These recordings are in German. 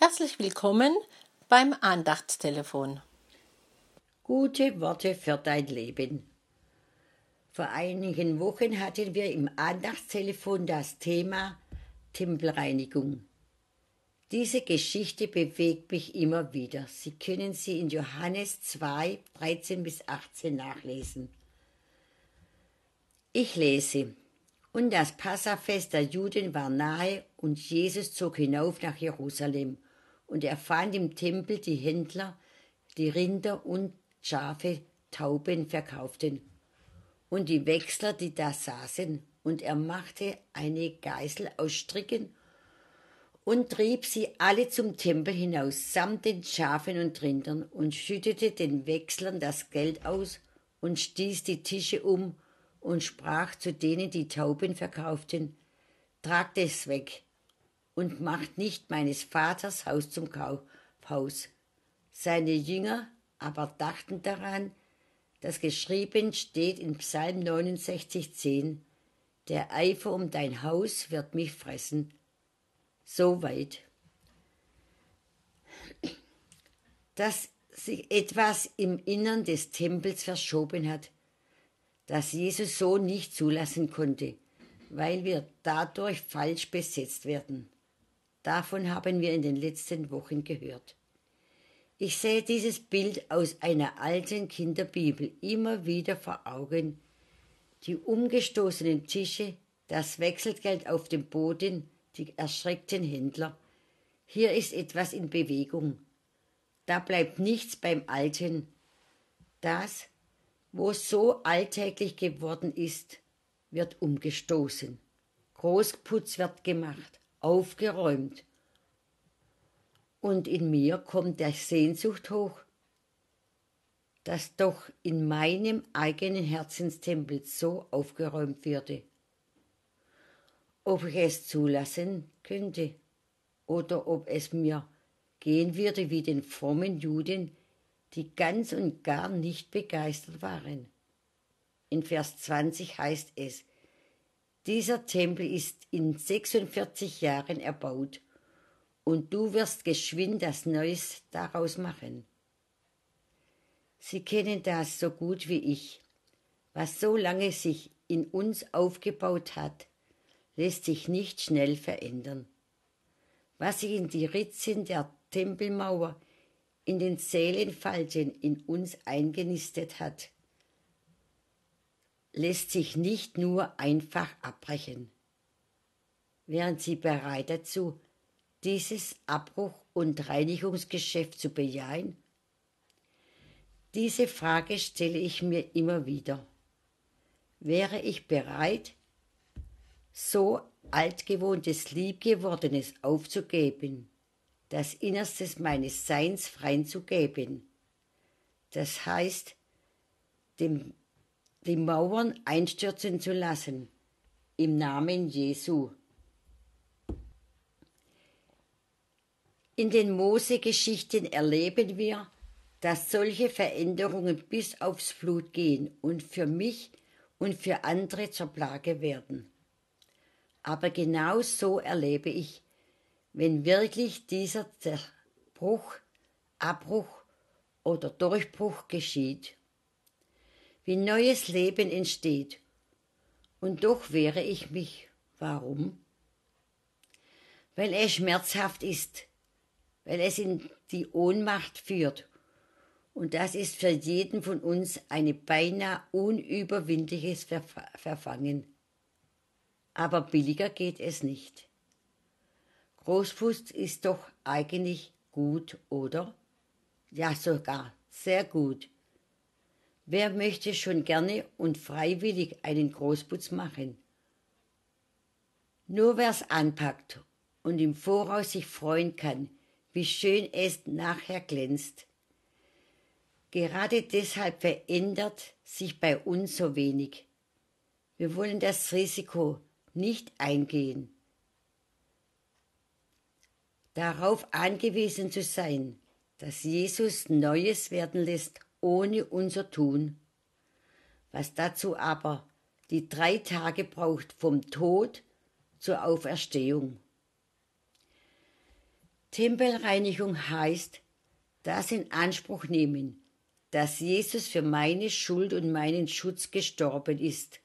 Herzlich willkommen beim Andachtstelefon. Gute Worte für dein Leben. Vor einigen Wochen hatten wir im Andachtstelefon das Thema Tempelreinigung. Diese Geschichte bewegt mich immer wieder. Sie können sie in Johannes 2, 13 bis 18 nachlesen. Ich lese. Und das Passafest der Juden war nahe und Jesus zog hinauf nach Jerusalem und er fand im Tempel die Händler, die Rinder und Schafe, Tauben verkauften. Und die Wechsler, die da saßen, und er machte eine Geißel aus Stricken und trieb sie alle zum Tempel hinaus, samt den Schafen und Rindern, und schüttete den Wechslern das Geld aus und stieß die Tische um und sprach zu denen, die Tauben verkauften, tragt es weg und macht nicht meines Vaters Haus zum Kaufhaus. Seine Jünger aber dachten daran, dass geschrieben steht in Psalm 69,10, der Eifer um dein Haus wird mich fressen. Soweit. Dass sich etwas im Innern des Tempels verschoben hat, das Jesus so nicht zulassen konnte, weil wir dadurch falsch besetzt werden. Davon haben wir in den letzten Wochen gehört. Ich sehe dieses Bild aus einer alten Kinderbibel immer wieder vor Augen. Die umgestoßenen Tische, das Wechselgeld auf dem Boden, die erschreckten Händler. Hier ist etwas in Bewegung. Da bleibt nichts beim Alten. Das, wo es so alltäglich geworden ist, wird umgestoßen. Großputz wird gemacht, aufgeräumt. Und in mir kommt der Sehnsucht hoch, dass doch in meinem eigenen Herzenstempel so aufgeräumt würde. Ob ich es zulassen könnte oder ob es mir gehen würde wie den frommen Juden, die ganz und gar nicht begeistert waren. In Vers 20 heißt es, dieser Tempel ist in 46 Jahren erbaut und du wirst geschwind das Neues daraus machen. Sie kennen das so gut wie ich. Was so lange sich in uns aufgebaut hat, lässt sich nicht schnell verändern. Was sich in die Ritzen der Tempelmauer in den Seelenfalten in uns eingenistet hat, lässt sich nicht nur einfach abbrechen. Wären Sie bereit dazu, dieses Abbruch- und Reinigungsgeschäft zu bejahen? Diese Frage stelle ich mir immer wieder. Wäre ich bereit, so altgewohntes, liebgewordenes aufzugeben, das Innerstes meines Seins freinzugeben. Das heißt, dem, die Mauern einstürzen zu lassen, im Namen Jesu. In den Mose-Geschichten erleben wir, dass solche Veränderungen bis aufs Blut gehen und für mich und für andere zur Plage werden. Aber genau so erlebe ich wenn wirklich dieser Zerbruch, Abbruch oder Durchbruch geschieht, wie neues Leben entsteht. Und doch wehre ich mich. Warum? Weil es schmerzhaft ist, weil es in die Ohnmacht führt. Und das ist für jeden von uns eine beinahe unüberwindliches Verfangen. Aber billiger geht es nicht. Großfuß ist doch eigentlich gut, oder? Ja, sogar sehr gut. Wer möchte schon gerne und freiwillig einen Großputz machen? Nur wer's anpackt und im Voraus sich freuen kann, wie schön es nachher glänzt. Gerade deshalb verändert sich bei uns so wenig. Wir wollen das Risiko nicht eingehen darauf angewiesen zu sein, dass Jesus Neues werden lässt ohne unser Tun, was dazu aber die drei Tage braucht vom Tod zur Auferstehung. Tempelreinigung heißt, das in Anspruch nehmen, dass Jesus für meine Schuld und meinen Schutz gestorben ist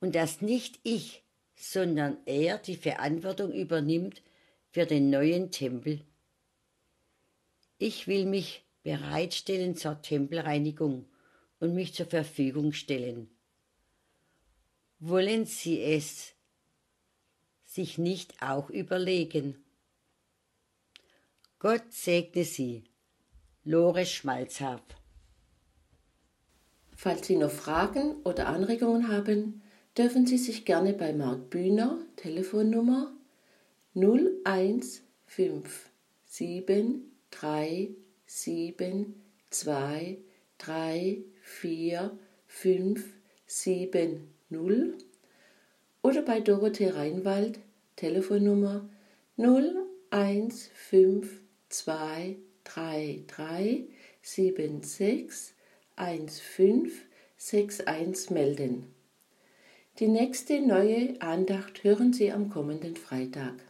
und dass nicht ich, sondern er die Verantwortung übernimmt für den neuen Tempel. Ich will mich bereitstellen zur Tempelreinigung und mich zur Verfügung stellen. Wollen Sie es sich nicht auch überlegen? Gott segne Sie. Lore Schmalzhaf Falls Sie noch Fragen oder Anregungen haben, dürfen Sie sich gerne bei Marc Bühner, Telefonnummer 01557234570 oder bei Dorothee Reinwald, Telefonnummer 0152333761561 melden. Die nächste neue Andacht hören Sie am kommenden Freitag.